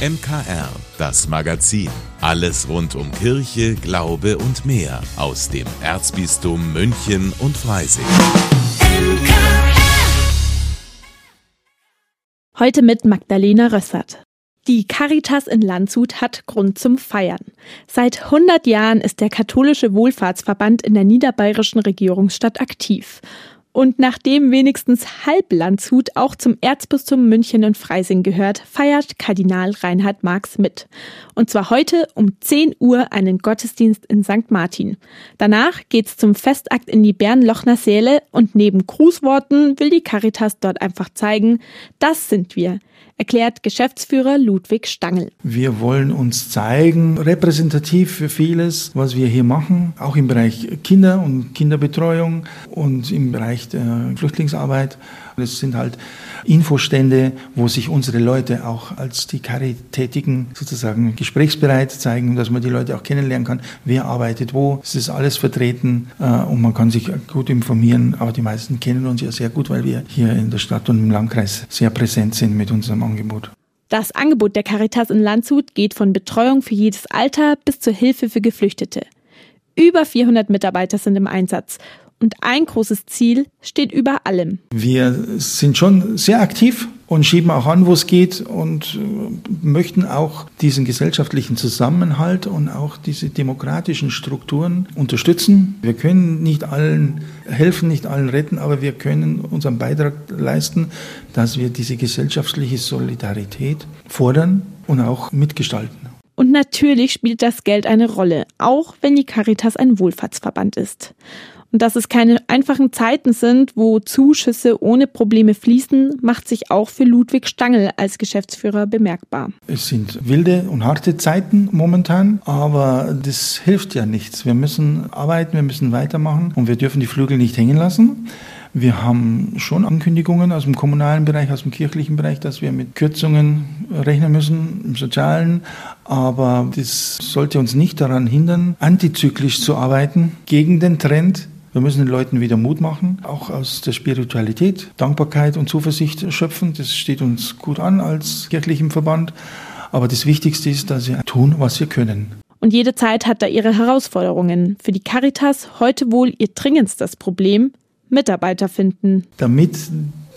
MKR, das Magazin. Alles rund um Kirche, Glaube und mehr aus dem Erzbistum München und Freising. Heute mit Magdalena Rössert. Die Caritas in Landshut hat Grund zum Feiern. Seit 100 Jahren ist der katholische Wohlfahrtsverband in der niederbayerischen Regierungsstadt aktiv. Und nachdem wenigstens halb Landshut auch zum Erzbistum München und Freising gehört, feiert Kardinal Reinhard Marx mit. Und zwar heute um 10 Uhr einen Gottesdienst in St. Martin. Danach geht's zum Festakt in die Bernlochner Säle und neben Grußworten will die Caritas dort einfach zeigen, das sind wir erklärt Geschäftsführer Ludwig Stangl. Wir wollen uns zeigen, repräsentativ für vieles, was wir hier machen, auch im Bereich Kinder und Kinderbetreuung und im Bereich der Flüchtlingsarbeit. Es sind halt Infostände, wo sich unsere Leute auch als die Caritätigen sozusagen gesprächsbereit zeigen, dass man die Leute auch kennenlernen kann, wer arbeitet wo. Es ist alles vertreten äh, und man kann sich gut informieren. Aber die meisten kennen uns ja sehr gut, weil wir hier in der Stadt und im Landkreis sehr präsent sind mit unserem Angebot. Das Angebot der Caritas in Landshut geht von Betreuung für jedes Alter bis zur Hilfe für Geflüchtete. Über 400 Mitarbeiter sind im Einsatz und ein großes Ziel steht über allem. Wir sind schon sehr aktiv und schieben auch an, wo es geht und äh, möchten auch diesen gesellschaftlichen Zusammenhalt und auch diese demokratischen Strukturen unterstützen. Wir können nicht allen helfen, nicht allen retten, aber wir können unseren Beitrag leisten, dass wir diese gesellschaftliche Solidarität fordern und auch mitgestalten. Und natürlich spielt das Geld eine Rolle, auch wenn die Caritas ein Wohlfahrtsverband ist und dass es keine einfachen Zeiten sind, wo Zuschüsse ohne Probleme fließen, macht sich auch für Ludwig Stangl als Geschäftsführer bemerkbar. Es sind wilde und harte Zeiten momentan, aber das hilft ja nichts. Wir müssen arbeiten, wir müssen weitermachen und wir dürfen die Flügel nicht hängen lassen. Wir haben schon Ankündigungen aus dem kommunalen Bereich, aus dem kirchlichen Bereich, dass wir mit Kürzungen rechnen müssen im sozialen. Aber das sollte uns nicht daran hindern, antizyklisch zu arbeiten, gegen den Trend, wir müssen den Leuten wieder Mut machen, auch aus der Spiritualität, Dankbarkeit und Zuversicht schöpfen. Das steht uns gut an als kirchlichem Verband. Aber das Wichtigste ist, dass wir tun, was wir können. Und jede Zeit hat da ihre Herausforderungen. Für die Caritas heute wohl ihr dringendstes Problem, Mitarbeiter finden. Damit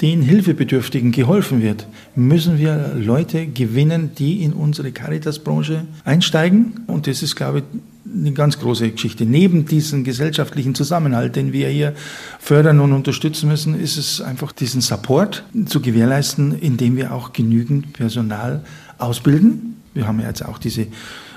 den Hilfebedürftigen geholfen wird, müssen wir Leute gewinnen, die in unsere Caritas-Branche einsteigen. Und das ist, glaube ich, eine ganz große Geschichte. Neben diesem gesellschaftlichen Zusammenhalt, den wir hier fördern und unterstützen müssen, ist es einfach diesen Support zu gewährleisten, indem wir auch genügend Personal ausbilden. Wir haben ja jetzt auch diese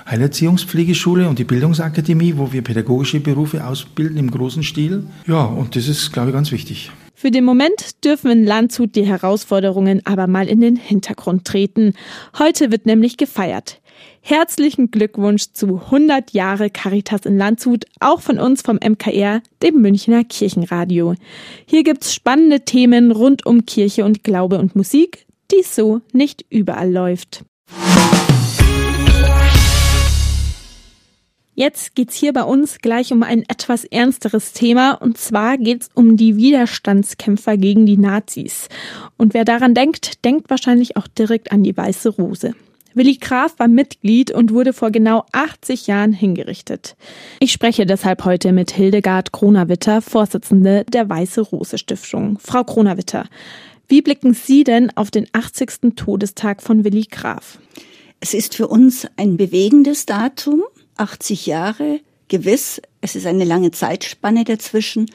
Heilerziehungspflegeschule und die Bildungsakademie, wo wir pädagogische Berufe ausbilden im großen Stil. Ja, und das ist, glaube ich, ganz wichtig. Für den Moment dürfen in Landshut die Herausforderungen aber mal in den Hintergrund treten. Heute wird nämlich gefeiert. Herzlichen Glückwunsch zu 100 Jahre Caritas in Landshut, auch von uns vom MKR, dem Münchner Kirchenradio. Hier gibt's spannende Themen rund um Kirche und Glaube und Musik, die so nicht überall läuft. Jetzt geht's hier bei uns gleich um ein etwas ernsteres Thema und zwar geht's um die Widerstandskämpfer gegen die Nazis. Und wer daran denkt, denkt wahrscheinlich auch direkt an die Weiße Rose. Willi Graf war Mitglied und wurde vor genau 80 Jahren hingerichtet. Ich spreche deshalb heute mit Hildegard Kronawitter, Vorsitzende der Weiße Rose Stiftung. Frau Kronawitter, wie blicken Sie denn auf den 80. Todestag von Willi Graf? Es ist für uns ein bewegendes Datum. 80 Jahre, gewiss, es ist eine lange Zeitspanne dazwischen,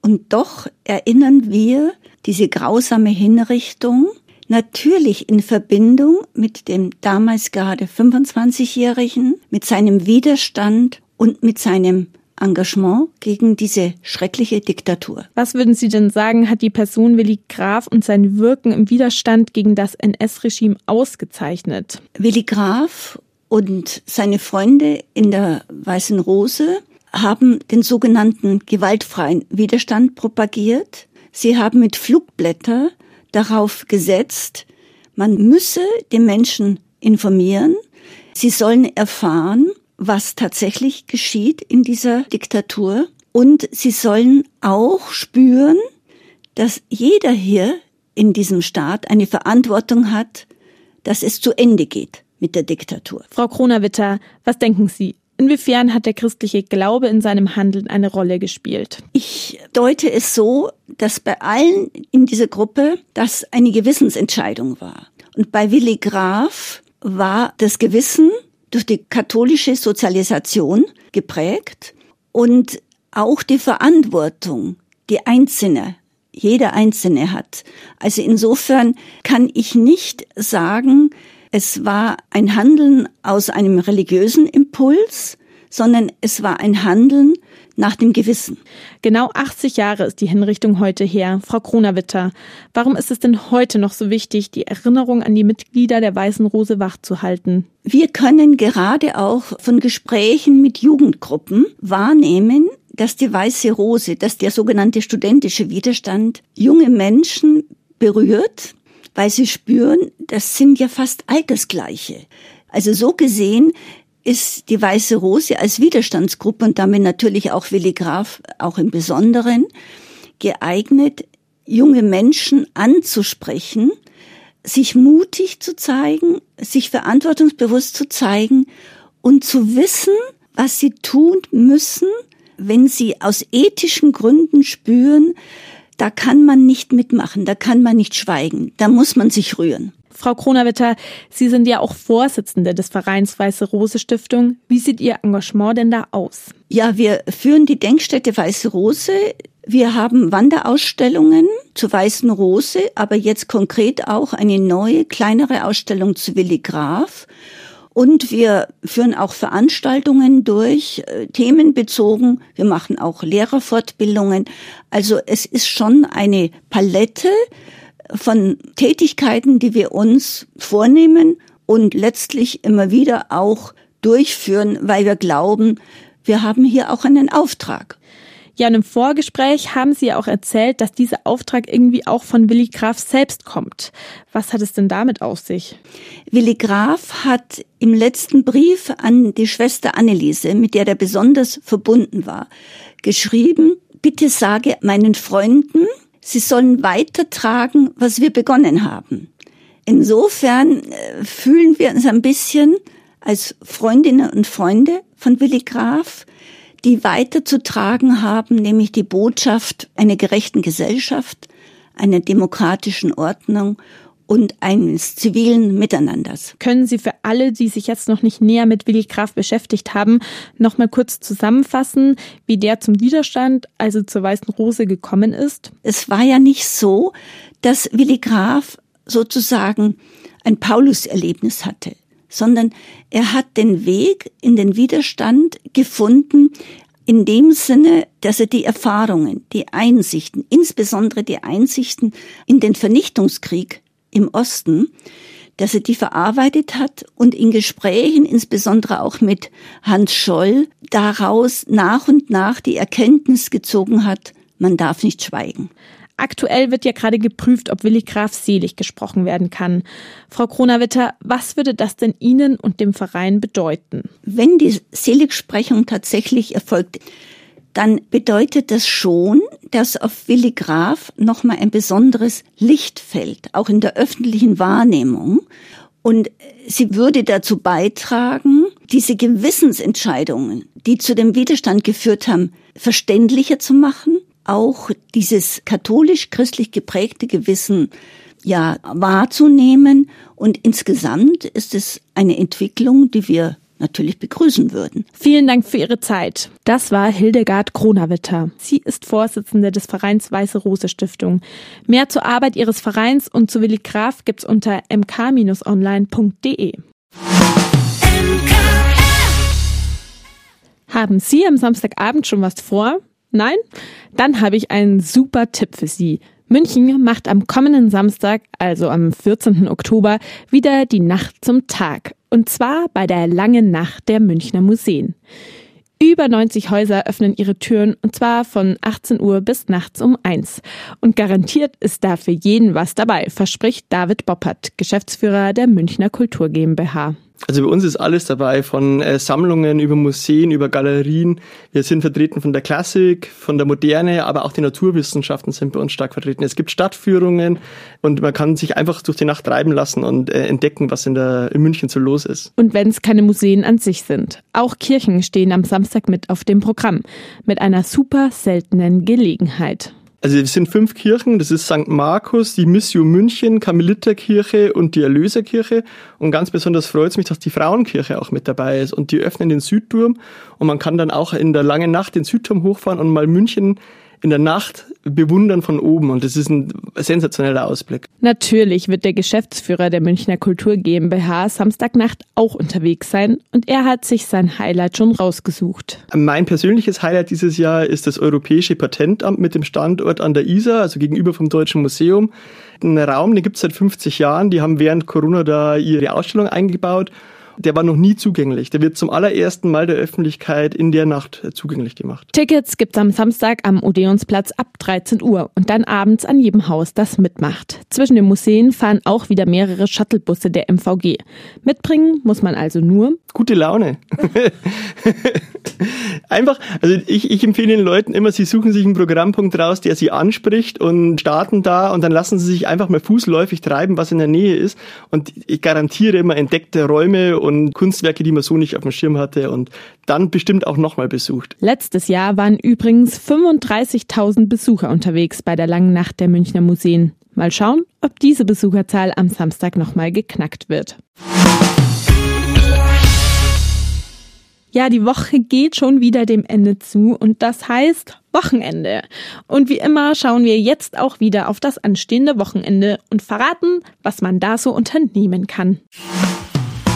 und doch erinnern wir diese grausame Hinrichtung natürlich in Verbindung mit dem damals gerade 25-Jährigen, mit seinem Widerstand und mit seinem Engagement gegen diese schreckliche Diktatur. Was würden Sie denn sagen, hat die Person Willi Graf und sein Wirken im Widerstand gegen das NS-Regime ausgezeichnet? Willi Graf und seine Freunde in der Weißen Rose haben den sogenannten gewaltfreien Widerstand propagiert. Sie haben mit Flugblätter darauf gesetzt, man müsse die Menschen informieren. Sie sollen erfahren, was tatsächlich geschieht in dieser Diktatur. Und sie sollen auch spüren, dass jeder hier in diesem Staat eine Verantwortung hat, dass es zu Ende geht mit der Diktatur. Frau Kronawitter, was denken Sie? Inwiefern hat der christliche Glaube in seinem Handeln eine Rolle gespielt? Ich deute es so, dass bei allen in dieser Gruppe das eine Gewissensentscheidung war. Und bei Willi Graf war das Gewissen durch die katholische Sozialisation geprägt und auch die Verantwortung, die Einzelne, jeder Einzelne hat. Also insofern kann ich nicht sagen, es war ein Handeln aus einem religiösen Impuls, sondern es war ein Handeln nach dem Gewissen. Genau 80 Jahre ist die Hinrichtung heute her. Frau Kronawitter, warum ist es denn heute noch so wichtig, die Erinnerung an die Mitglieder der Weißen Rose wachzuhalten? Wir können gerade auch von Gesprächen mit Jugendgruppen wahrnehmen, dass die Weiße Rose, dass der sogenannte studentische Widerstand junge Menschen berührt, weil sie spüren, das sind ja fast Altersgleiche. Also so gesehen ist die Weiße Rose als Widerstandsgruppe und damit natürlich auch Willi Graf auch im Besonderen geeignet, junge Menschen anzusprechen, sich mutig zu zeigen, sich verantwortungsbewusst zu zeigen und zu wissen, was sie tun müssen, wenn sie aus ethischen Gründen spüren, da kann man nicht mitmachen, da kann man nicht schweigen, da muss man sich rühren. Frau Kronawitter, Sie sind ja auch Vorsitzende des Vereins Weiße Rose Stiftung. Wie sieht Ihr Engagement denn da aus? Ja, wir führen die Denkstätte Weiße Rose. Wir haben Wanderausstellungen zur Weißen Rose, aber jetzt konkret auch eine neue, kleinere Ausstellung zu Willi Graf. Und wir führen auch Veranstaltungen durch, äh, themenbezogen. Wir machen auch Lehrerfortbildungen. Also es ist schon eine Palette von Tätigkeiten, die wir uns vornehmen und letztlich immer wieder auch durchführen, weil wir glauben, wir haben hier auch einen Auftrag. Ja, in einem Vorgespräch haben Sie ja auch erzählt, dass dieser Auftrag irgendwie auch von Willi Graf selbst kommt. Was hat es denn damit auf sich? Willi Graf hat im letzten Brief an die Schwester Anneliese, mit der er besonders verbunden war, geschrieben, bitte sage meinen Freunden, sie sollen weitertragen, was wir begonnen haben. Insofern äh, fühlen wir uns ein bisschen als Freundinnen und Freunde von Willi Graf, die weiterzutragen haben, nämlich die Botschaft einer gerechten Gesellschaft, einer demokratischen Ordnung und eines zivilen Miteinanders. Können Sie für alle, die sich jetzt noch nicht näher mit Willi Graf beschäftigt haben, noch mal kurz zusammenfassen, wie der zum Widerstand, also zur Weißen Rose gekommen ist? Es war ja nicht so, dass Willi Graf sozusagen ein Paulus-Erlebnis hatte sondern er hat den Weg in den Widerstand gefunden, in dem Sinne, dass er die Erfahrungen, die Einsichten, insbesondere die Einsichten in den Vernichtungskrieg im Osten, dass er die verarbeitet hat und in Gesprächen, insbesondere auch mit Hans Scholl, daraus nach und nach die Erkenntnis gezogen hat, man darf nicht schweigen. Aktuell wird ja gerade geprüft, ob Willi Graf selig gesprochen werden kann. Frau Kronawitter, was würde das denn Ihnen und dem Verein bedeuten? Wenn die Seligsprechung tatsächlich erfolgt, dann bedeutet das schon, dass auf Willi Graf nochmal ein besonderes Licht fällt, auch in der öffentlichen Wahrnehmung. Und sie würde dazu beitragen, diese Gewissensentscheidungen, die zu dem Widerstand geführt haben, verständlicher zu machen, auch dieses katholisch-christlich geprägte Gewissen ja wahrzunehmen. Und insgesamt ist es eine Entwicklung, die wir natürlich begrüßen würden. Vielen Dank für Ihre Zeit. Das war Hildegard Kronawitter. Sie ist Vorsitzende des Vereins Weiße Rose Stiftung. Mehr zur Arbeit Ihres Vereins und zu Willi Graf gibt's unter mk-online.de. Haben Sie am Samstagabend schon was vor? Nein? Dann habe ich einen super Tipp für Sie. München macht am kommenden Samstag, also am 14. Oktober, wieder die Nacht zum Tag. Und zwar bei der Langen Nacht der Münchner Museen. Über 90 Häuser öffnen ihre Türen und zwar von 18 Uhr bis nachts um 1. Und garantiert ist da für jeden was dabei, verspricht David Boppert, Geschäftsführer der Münchner Kultur GmbH. Also bei uns ist alles dabei, von äh, Sammlungen über Museen, über Galerien. Wir sind vertreten von der Klassik, von der Moderne, aber auch die Naturwissenschaften sind bei uns stark vertreten. Es gibt Stadtführungen und man kann sich einfach durch die Nacht treiben lassen und äh, entdecken, was in, der, in München so los ist. Und wenn es keine Museen an sich sind. Auch Kirchen stehen am Samstag mit auf dem Programm. Mit einer super seltenen Gelegenheit. Also es sind fünf Kirchen, das ist St. Markus, die Mission München, Karmeliterkirche und die Erlöserkirche. Und ganz besonders freut es mich, dass die Frauenkirche auch mit dabei ist. Und die öffnen den Südturm und man kann dann auch in der langen Nacht den Südturm hochfahren und mal München in der Nacht bewundern von oben und das ist ein sensationeller Ausblick. Natürlich wird der Geschäftsführer der Münchner Kultur GmbH Samstagnacht auch unterwegs sein und er hat sich sein Highlight schon rausgesucht. Mein persönliches Highlight dieses Jahr ist das Europäische Patentamt mit dem Standort an der Isar, also gegenüber vom Deutschen Museum. Ein Raum, den gibt es seit 50 Jahren, die haben während Corona da ihre Ausstellung eingebaut der war noch nie zugänglich. Der wird zum allerersten Mal der Öffentlichkeit in der Nacht äh, zugänglich gemacht. Tickets gibt's am Samstag am Odeonsplatz ab 13 Uhr und dann abends an jedem Haus, das mitmacht. Zwischen den Museen fahren auch wieder mehrere Shuttlebusse der MVG. Mitbringen muss man also nur gute Laune. Einfach, also ich, ich empfehle den Leuten immer, sie suchen sich einen Programmpunkt raus, der sie anspricht und starten da und dann lassen sie sich einfach mal fußläufig treiben, was in der Nähe ist. Und ich garantiere immer entdeckte Räume und Kunstwerke, die man so nicht auf dem Schirm hatte und dann bestimmt auch nochmal besucht. Letztes Jahr waren übrigens 35.000 Besucher unterwegs bei der langen Nacht der Münchner Museen. Mal schauen, ob diese Besucherzahl am Samstag nochmal geknackt wird. Ja, die Woche geht schon wieder dem Ende zu und das heißt Wochenende. Und wie immer schauen wir jetzt auch wieder auf das anstehende Wochenende und verraten, was man da so unternehmen kann.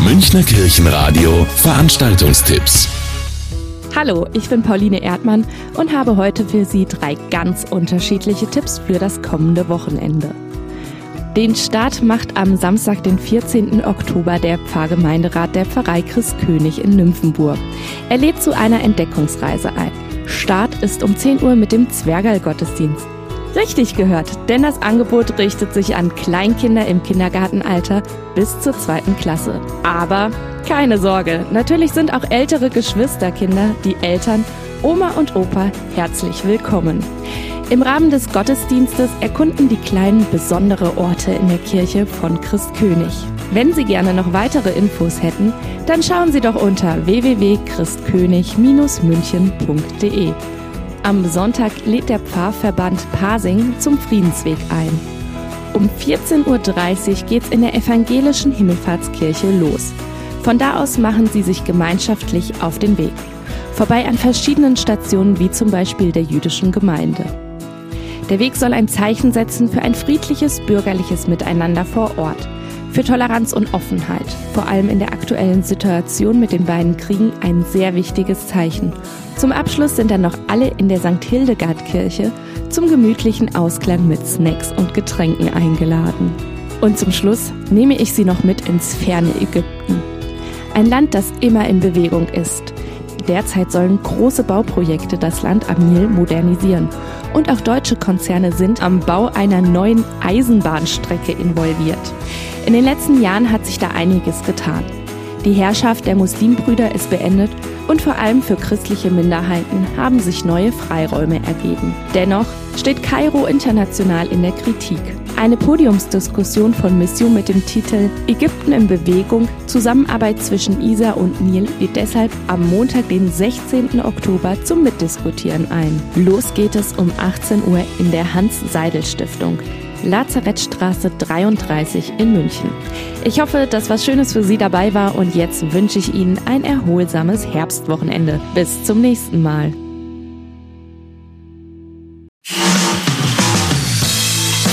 Münchner Kirchenradio Veranstaltungstipps. Hallo, ich bin Pauline Erdmann und habe heute für Sie drei ganz unterschiedliche Tipps für das kommende Wochenende. Den Start macht am Samstag, den 14. Oktober, der Pfarrgemeinderat der Pfarrei Christkönig in Nymphenburg. Er lädt zu einer Entdeckungsreise ein. Start ist um 10 Uhr mit dem Zwergal-Gottesdienst. Richtig gehört, denn das Angebot richtet sich an Kleinkinder im Kindergartenalter bis zur zweiten Klasse. Aber keine Sorge, natürlich sind auch ältere Geschwisterkinder, die Eltern, Oma und Opa herzlich willkommen. Im Rahmen des Gottesdienstes erkunden die Kleinen besondere Orte in der Kirche von Christkönig. Wenn Sie gerne noch weitere Infos hätten, dann schauen Sie doch unter www.christkönig-münchen.de. Am Sonntag lädt der Pfarrverband Pasing zum Friedensweg ein. Um 14.30 Uhr geht's in der evangelischen Himmelfahrtskirche los. Von da aus machen Sie sich gemeinschaftlich auf den Weg. Vorbei an verschiedenen Stationen wie zum Beispiel der jüdischen Gemeinde. Der Weg soll ein Zeichen setzen für ein friedliches bürgerliches Miteinander vor Ort, für Toleranz und Offenheit, vor allem in der aktuellen Situation mit den beiden Kriegen ein sehr wichtiges Zeichen. Zum Abschluss sind dann noch alle in der St. Hildegard-Kirche zum gemütlichen Ausklang mit Snacks und Getränken eingeladen. Und zum Schluss nehme ich Sie noch mit ins ferne Ägypten. Ein Land, das immer in Bewegung ist. Derzeit sollen große Bauprojekte das Land am Nil modernisieren und auch deutsche Konzerne sind am Bau einer neuen Eisenbahnstrecke involviert. In den letzten Jahren hat sich da einiges getan. Die Herrschaft der Muslimbrüder ist beendet und vor allem für christliche Minderheiten haben sich neue Freiräume ergeben. Dennoch steht Kairo international in der Kritik. Eine Podiumsdiskussion von Mission mit dem Titel Ägypten in Bewegung, Zusammenarbeit zwischen Isar und Nil lädt deshalb am Montag, den 16. Oktober zum Mitdiskutieren ein. Los geht es um 18 Uhr in der Hans-Seidel-Stiftung. Lazarettstraße 33 in München. Ich hoffe, dass was Schönes für Sie dabei war und jetzt wünsche ich Ihnen ein erholsames Herbstwochenende. Bis zum nächsten Mal.